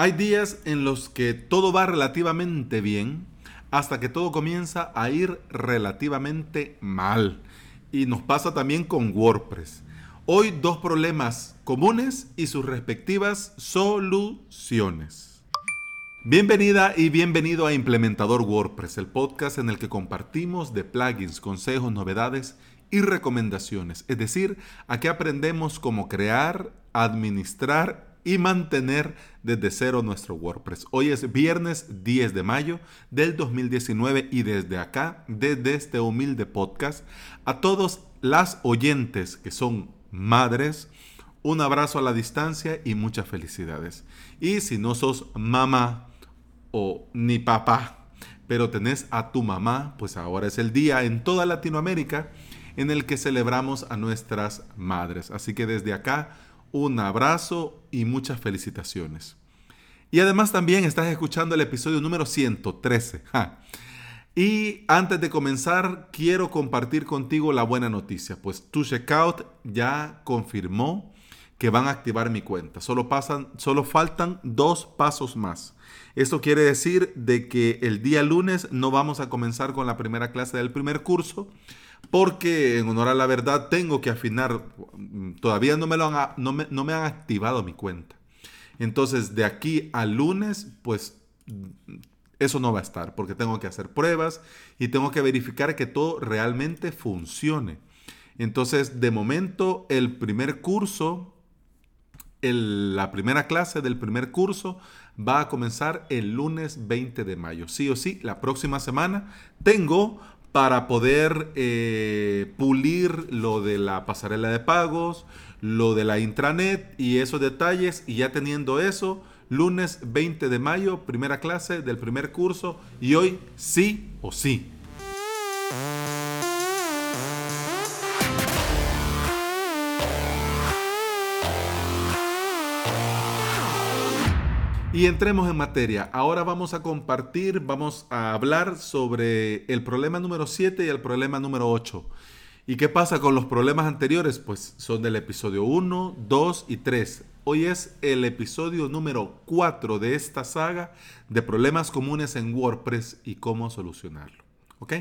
Hay días en los que todo va relativamente bien hasta que todo comienza a ir relativamente mal. Y nos pasa también con WordPress. Hoy dos problemas comunes y sus respectivas soluciones. Bienvenida y bienvenido a Implementador WordPress, el podcast en el que compartimos de plugins, consejos, novedades y recomendaciones. Es decir, aquí aprendemos cómo crear, administrar y mantener desde cero nuestro WordPress. Hoy es viernes 10 de mayo del 2019 y desde acá, desde este humilde podcast, a todos las oyentes que son madres, un abrazo a la distancia y muchas felicidades. Y si no sos mamá o ni papá, pero tenés a tu mamá, pues ahora es el día en toda Latinoamérica en el que celebramos a nuestras madres. Así que desde acá, un abrazo y muchas felicitaciones. Y además también estás escuchando el episodio número 113. Y antes de comenzar, quiero compartir contigo la buena noticia, pues tu checkout ya confirmó que van a activar mi cuenta. Solo, pasan, solo faltan dos pasos más. Esto quiere decir de que el día lunes no vamos a comenzar con la primera clase del primer curso, porque en honor a la verdad tengo que afinar, todavía no me, lo han, no me, han activado mi cuenta. Entonces, de aquí al lunes, pues eso no va a estar, porque tengo que hacer pruebas y tengo que verificar que todo realmente funcione. Entonces, de momento, el primer curso, la primera clase del primer curso va a comenzar el lunes 20 de mayo. Sí o sí, la próxima semana tengo para poder eh, pulir lo de la pasarela de pagos, lo de la intranet y esos detalles. Y ya teniendo eso, lunes 20 de mayo, primera clase del primer curso. Y hoy sí o sí. Y entremos en materia. Ahora vamos a compartir, vamos a hablar sobre el problema número 7 y el problema número 8. ¿Y qué pasa con los problemas anteriores? Pues son del episodio 1, 2 y 3. Hoy es el episodio número 4 de esta saga de problemas comunes en WordPress y cómo solucionarlo. ¿Ok?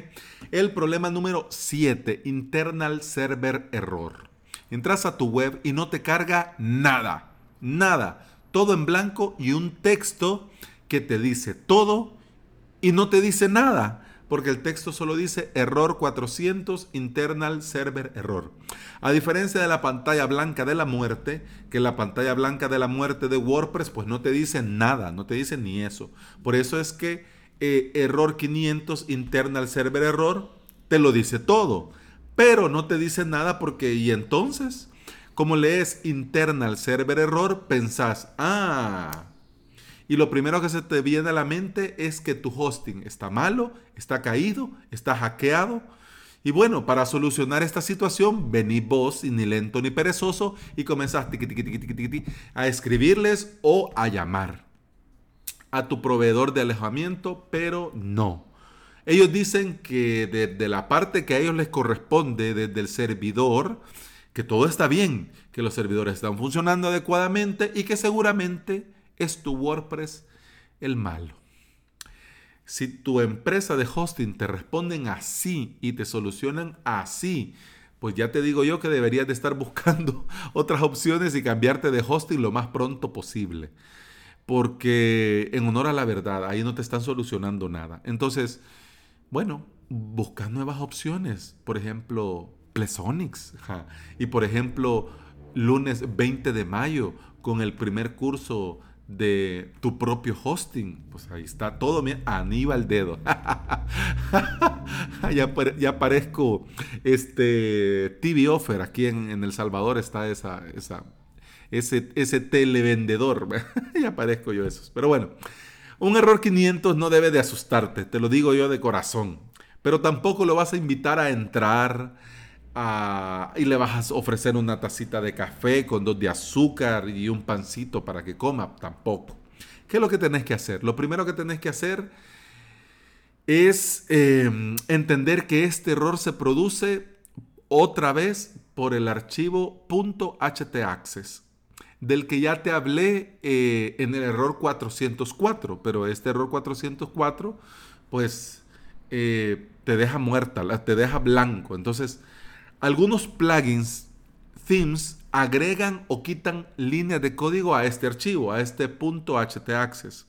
El problema número 7, internal server error. Entras a tu web y no te carga nada. Nada todo en blanco y un texto que te dice todo y no te dice nada, porque el texto solo dice error 400 internal server error. A diferencia de la pantalla blanca de la muerte, que la pantalla blanca de la muerte de WordPress pues no te dice nada, no te dice ni eso. Por eso es que eh, error 500 internal server error te lo dice todo, pero no te dice nada porque y entonces como lees internal server error, pensás, ah, y lo primero que se te viene a la mente es que tu hosting está malo, está caído, está hackeado. Y bueno, para solucionar esta situación, vení vos, y ni lento ni perezoso, y comenzás a escribirles o a llamar a tu proveedor de alejamiento, pero no. Ellos dicen que desde la parte que a ellos les corresponde, desde el servidor, que todo está bien, que los servidores están funcionando adecuadamente y que seguramente es tu WordPress el malo. Si tu empresa de hosting te responden así y te solucionan así, pues ya te digo yo que deberías de estar buscando otras opciones y cambiarte de hosting lo más pronto posible. Porque en honor a la verdad, ahí no te están solucionando nada. Entonces, bueno, busca nuevas opciones. Por ejemplo, Plesonics. Y por ejemplo, lunes 20 de mayo con el primer curso de tu propio hosting. Pues ahí está todo, mira, Aníbal Dedo. ya, ya parezco este TV Offer. Aquí en, El Salvador está esa, esa, ese, ese televendedor. ya parezco yo esos. Pero bueno, un error 500 no debe de asustarte, te lo digo yo de corazón. Pero tampoco lo vas a invitar a entrar y le vas a ofrecer una tacita de café con dos de azúcar y un pancito para que coma, tampoco. ¿Qué es lo que tenés que hacer? Lo primero que tenés que hacer es em, entender que este error se produce otra vez por el archivo .htaccess. del que ya te hablé eh, en el error 404, pero este error 404 pues eh, te deja muerta, te deja blanco. Entonces, algunos plugins, themes, agregan o quitan líneas de código a este archivo, a este punto htaccess.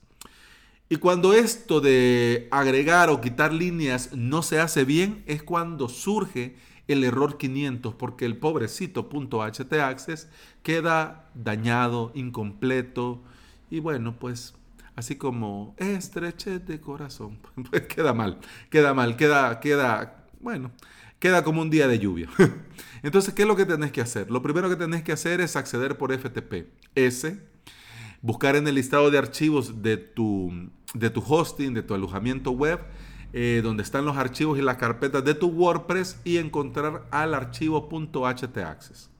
Y cuando esto de agregar o quitar líneas no se hace bien, es cuando surge el error 500, porque el pobrecito .htaccess queda dañado, incompleto, y bueno, pues así como estreche de corazón, pues queda mal, queda mal, queda, queda, bueno, queda como un día de lluvia. Entonces, ¿qué es lo que tenés que hacer? Lo primero que tenés que hacer es acceder por FTP. S, buscar en el listado de archivos de tu, de tu hosting, de tu alojamiento web, eh, donde están los archivos y las carpetas de tu WordPress y encontrar al archivo .htaccess.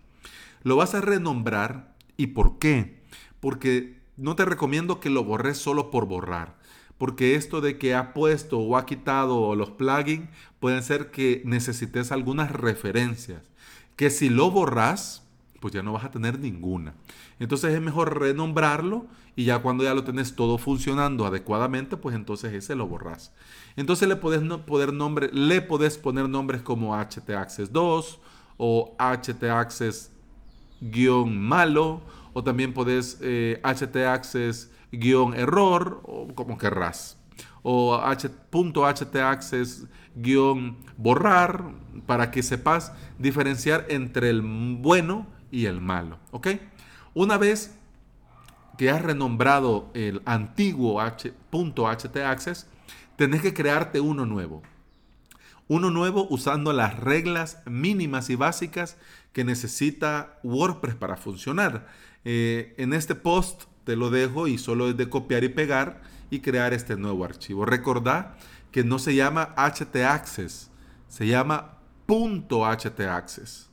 Lo vas a renombrar y ¿por qué? Porque no te recomiendo que lo borres solo por borrar. Porque esto de que ha puesto o ha quitado los plugins pueden ser que necesites algunas referencias. Que si lo borras, pues ya no vas a tener ninguna. Entonces es mejor renombrarlo y ya cuando ya lo tenés todo funcionando adecuadamente, pues entonces ese lo borras. Entonces le podés, nombre, le podés poner nombres como htaccess 2 o htaccess-malo o también podés eh, htaccess-error o como querrás o h.htaccess-borrar para que sepas diferenciar entre el bueno y el malo. ¿Ok? Una vez que has renombrado el antiguo h.htaccess, tenés que crearte uno nuevo. Uno nuevo usando las reglas mínimas y básicas que necesita WordPress para funcionar. Eh, en este post te lo dejo y solo es de copiar y pegar y crear este nuevo archivo. Recordá que no se llama htaccess, se llama .htaccess,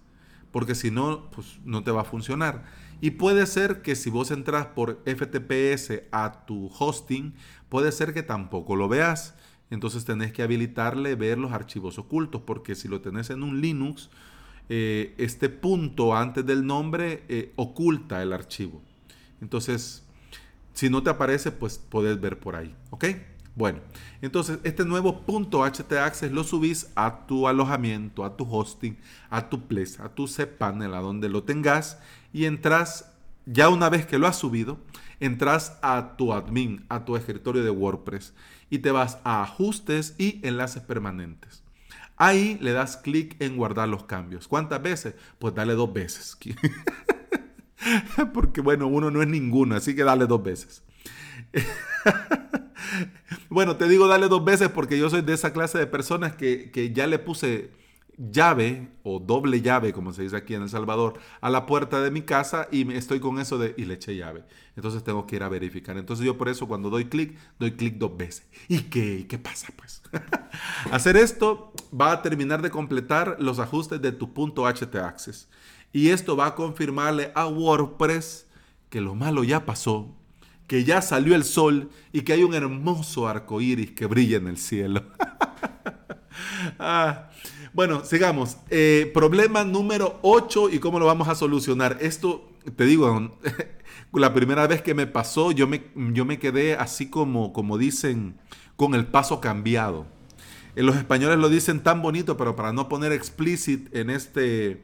porque si no, pues no te va a funcionar. Y puede ser que si vos entras por FTPS a tu hosting, puede ser que tampoco lo veas. Entonces tenés que habilitarle ver los archivos ocultos, porque si lo tenés en un Linux, eh, este punto antes del nombre eh, oculta el archivo. Entonces, si no te aparece, pues puedes ver por ahí. ¿Ok? Bueno, entonces este nuevo punto htaccess lo subís a tu alojamiento, a tu hosting, a tu place, a tu cPanel, a donde lo tengas y entras, ya una vez que lo has subido, entras a tu admin, a tu escritorio de WordPress y te vas a ajustes y enlaces permanentes. Ahí le das clic en guardar los cambios. ¿Cuántas veces? Pues dale dos veces. Porque bueno, uno no es ninguno, así que dale dos veces. bueno, te digo dale dos veces porque yo soy de esa clase de personas que, que ya le puse llave o doble llave, como se dice aquí en El Salvador, a la puerta de mi casa y estoy con eso de y le eché llave. Entonces tengo que ir a verificar. Entonces yo por eso cuando doy clic, doy clic dos veces. ¿Y qué, qué pasa pues? Hacer esto va a terminar de completar los ajustes de tu punto htaccess. Y esto va a confirmarle a WordPress que lo malo ya pasó, que ya salió el sol y que hay un hermoso arco iris que brilla en el cielo. ah. Bueno, sigamos. Eh, problema número 8 y cómo lo vamos a solucionar. Esto, te digo, la primera vez que me pasó, yo me, yo me quedé así como, como dicen, con el paso cambiado. Eh, los españoles lo dicen tan bonito, pero para no poner explicit en este,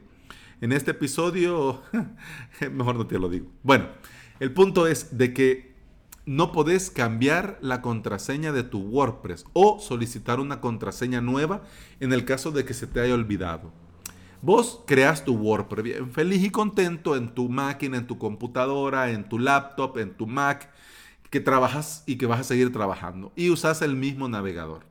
en este episodio, mejor no te lo digo. Bueno, el punto es de que no podés cambiar la contraseña de tu WordPress o solicitar una contraseña nueva en el caso de que se te haya olvidado. Vos creas tu WordPress bien feliz y contento en tu máquina, en tu computadora, en tu laptop, en tu Mac, que trabajas y que vas a seguir trabajando. Y usas el mismo navegador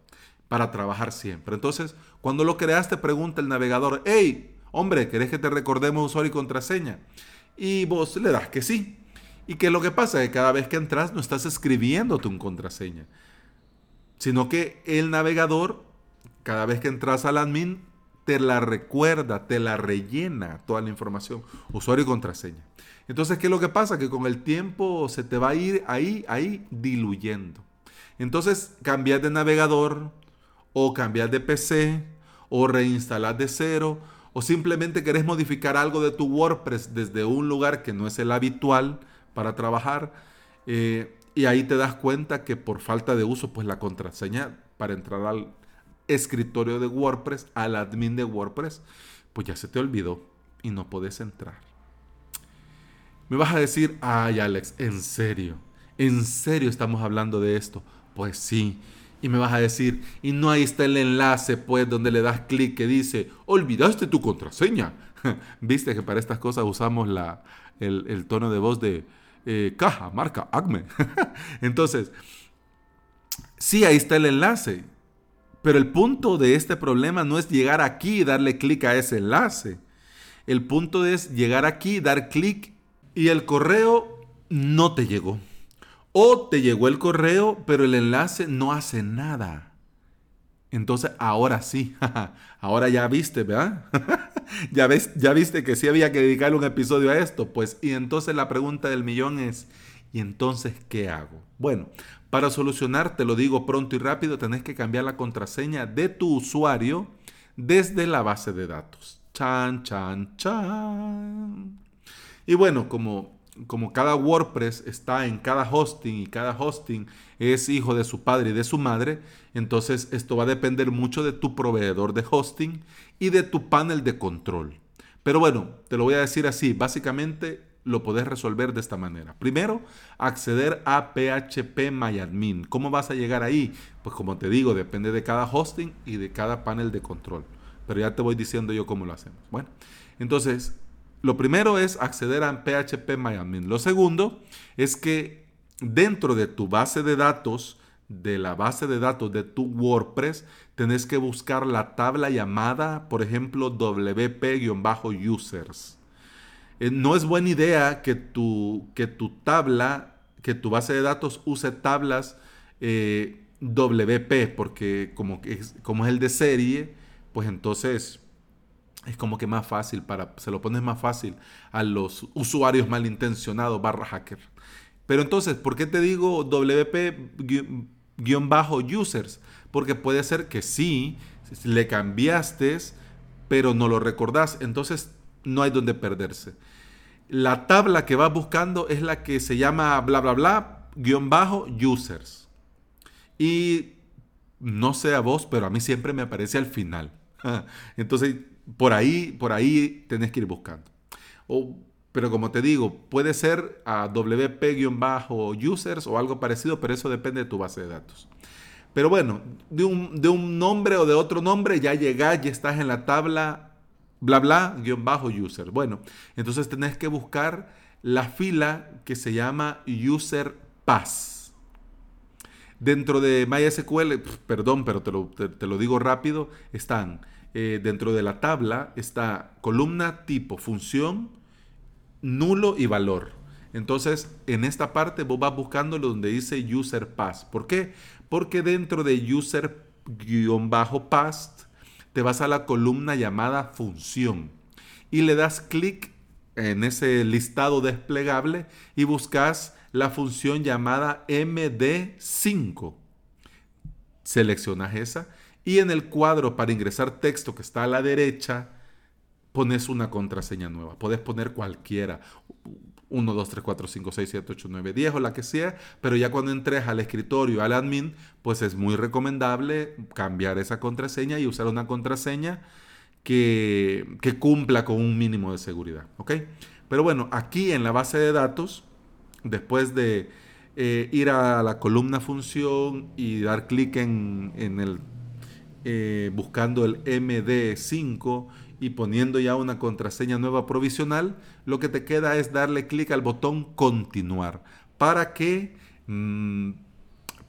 para trabajar siempre. Entonces, cuando lo creas, te pregunta el navegador, hey, hombre, ¿querés que te recordemos usuario y contraseña? Y vos le das que sí. Y que lo que pasa que cada vez que entras no estás escribiendo tu contraseña, sino que el navegador, cada vez que entras al admin, te la recuerda, te la rellena toda la información, usuario y contraseña. Entonces, ¿qué es lo que pasa? Que con el tiempo se te va a ir ahí, ahí diluyendo. Entonces, cambiar de navegador o cambiar de PC o reinstalar de cero o simplemente querés modificar algo de tu WordPress desde un lugar que no es el habitual para trabajar, eh, y ahí te das cuenta que por falta de uso, pues la contraseña para entrar al escritorio de WordPress, al admin de WordPress, pues ya se te olvidó y no puedes entrar. Me vas a decir, ay Alex, ¿en serio? ¿En serio estamos hablando de esto? Pues sí. Y me vas a decir, y no ahí está el enlace, pues, donde le das clic que dice, olvidaste tu contraseña. Viste que para estas cosas usamos la, el, tono de voz de eh, caja, marca, Acme. Entonces, sí, ahí está el enlace. Pero el punto de este problema no es llegar aquí y darle clic a ese enlace. El punto es llegar aquí, dar clic y el correo no te llegó. O te llegó el correo, pero el enlace no hace nada. Entonces, ahora sí, ahora ya viste, ¿verdad? ya, ves, ya viste que sí había que dedicarle un episodio a esto. Pues, y entonces la pregunta del millón es, ¿y entonces qué hago? Bueno, para solucionar, te lo digo pronto y rápido, tenés que cambiar la contraseña de tu usuario desde la base de datos. Chan, chan, chan. Y bueno, como, como cada WordPress está en cada hosting y cada hosting es hijo de su padre y de su madre, entonces esto va a depender mucho de tu proveedor de hosting y de tu panel de control. Pero bueno, te lo voy a decir así, básicamente lo podés resolver de esta manera. Primero, acceder a phpMyAdmin. ¿Cómo vas a llegar ahí? Pues como te digo, depende de cada hosting y de cada panel de control. Pero ya te voy diciendo yo cómo lo hacemos. Bueno, entonces, lo primero es acceder a phpMyAdmin. Lo segundo es que dentro de tu base de datos, de la base de datos de tu WordPress, tenés que buscar la tabla llamada, por ejemplo, WP-users. Eh, no es buena idea que tu, que tu tabla, que tu base de datos use tablas eh, WP, porque como, como es el de serie, pues entonces es como que más fácil, para, se lo pones más fácil a los usuarios malintencionados barra hacker. Pero entonces, ¿por qué te digo WP-users? Porque puede ser que sí, le cambiaste, pero no lo recordás. Entonces no hay donde perderse. La tabla que vas buscando es la que se llama bla bla bla guion bajo users. Y no sé a vos, pero a mí siempre me aparece al final. Entonces, por ahí, por ahí tenés que ir buscando. pero como te digo, puede ser a WP-users o algo parecido, pero eso depende de tu base de datos. Pero bueno, de un, de un nombre o de otro nombre ya llegás, ya estás en la tabla bla bla guion bajo user. Bueno, entonces tenés que buscar la fila que se llama user pass. Dentro de MySQL, perdón, pero te lo, digo rápido, están eh, dentro de la tabla, está columna tipo función, nulo y valor. Entonces, en esta parte vos vas buscando donde dice user pass. ¿Por qué? Porque dentro de user-pass te vas a la columna llamada función y le das clic en ese listado desplegable y buscas la función llamada MD5. Seleccionas esa y en el cuadro para ingresar texto que está a la derecha pones una contraseña nueva. Puedes poner cualquiera. 1, 2, 3, 4, 5, 6, 7, 8, 9, 10 o la que sea, pero ya cuando entres al escritorio, al admin, pues es muy recomendable cambiar esa contraseña y usar una contraseña que, cumpla con un mínimo de seguridad. ¿ok? Pero bueno, aquí en la base de datos, después de eh, ir a la columna función y dar clic en, el eh, buscando el MD5 y poniendo ya una contraseña nueva provisional, lo que te queda es darle clic al botón continuar para que mmm,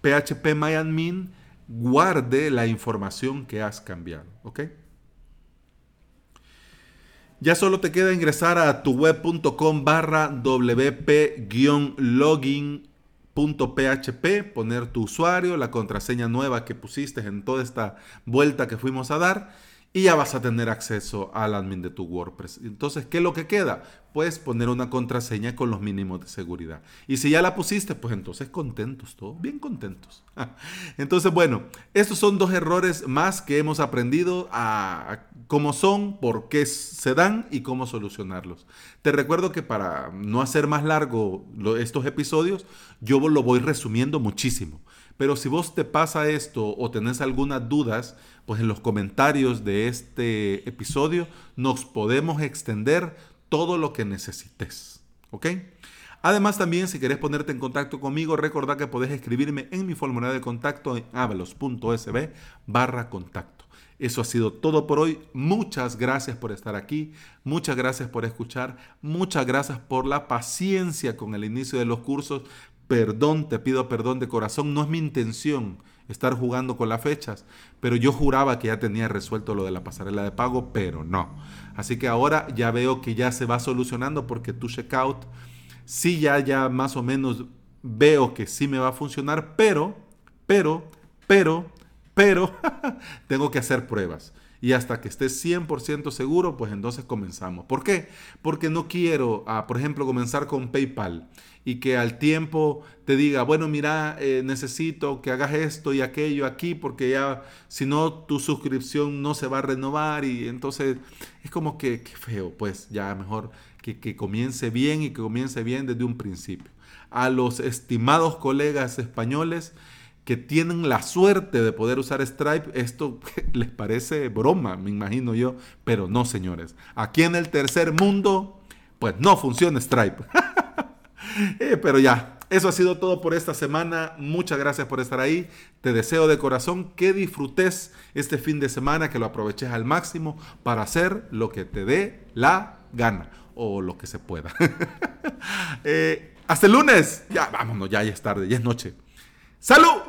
PHP MyAdmin guarde la información que has cambiado. ¿ok? Ya solo te queda ingresar a tuweb.com barra wp-login.php, poner tu usuario, la contraseña nueva que pusiste en toda esta vuelta que fuimos a dar y ya vas a tener acceso al admin de tu WordPress. Entonces, ¿qué es lo que queda? pues poner una contraseña con los mínimos de seguridad. Y si ya la pusiste, pues entonces contentos, todos bien contentos. Entonces, bueno, estos son dos errores más que hemos aprendido a, cómo son, por qué se dan y cómo solucionarlos. Te recuerdo que para no hacer más largo estos episodios, yo lo voy resumiendo muchísimo. Pero si vos te pasa esto o tenés algunas dudas, pues en los comentarios de este episodio nos podemos extender todo lo que necesites. ¿Ok? Además también si querés ponerte en contacto conmigo, recordá que podés escribirme en mi formulario de contacto en avalos.sb barra contacto. Eso ha sido todo por hoy. Muchas gracias por estar aquí. Muchas gracias por escuchar. Muchas gracias por la paciencia con el inicio de los cursos. Perdón, te pido perdón de corazón. No es mi intención estar jugando con las fechas, pero yo juraba que ya tenía resuelto lo de la pasarela de pago, pero no. Así que ahora ya veo que ya se va solucionando porque tu checkout sí ya ya más o menos veo que sí me va a funcionar, pero pero pero pero tengo que hacer pruebas. Y hasta que esté 100% seguro, pues entonces comenzamos. ¿Por qué? Porque no quiero, ah, por ejemplo, comenzar con PayPal y que al tiempo te diga, bueno, mira, eh, necesito que hagas esto y aquello aquí, porque ya, si no, tu suscripción no se va a renovar y entonces es como que, feo, pues ya mejor que, que comience bien y que comience bien desde un principio. A los estimados colegas españoles, que tienen la suerte de poder usar Stripe, esto les parece broma, me imagino yo, pero no, señores. Aquí en el tercer mundo, pues no funciona Stripe. Eh, pero ya, eso ha sido todo por esta semana. Muchas gracias por estar ahí. Te deseo de corazón que disfrutes este fin de semana, que lo aproveches al máximo para hacer lo que te dé la gana o lo que se pueda. Eh, hasta el lunes. Ya, vámonos, ya, ya es tarde, ya es noche. ¡Salud!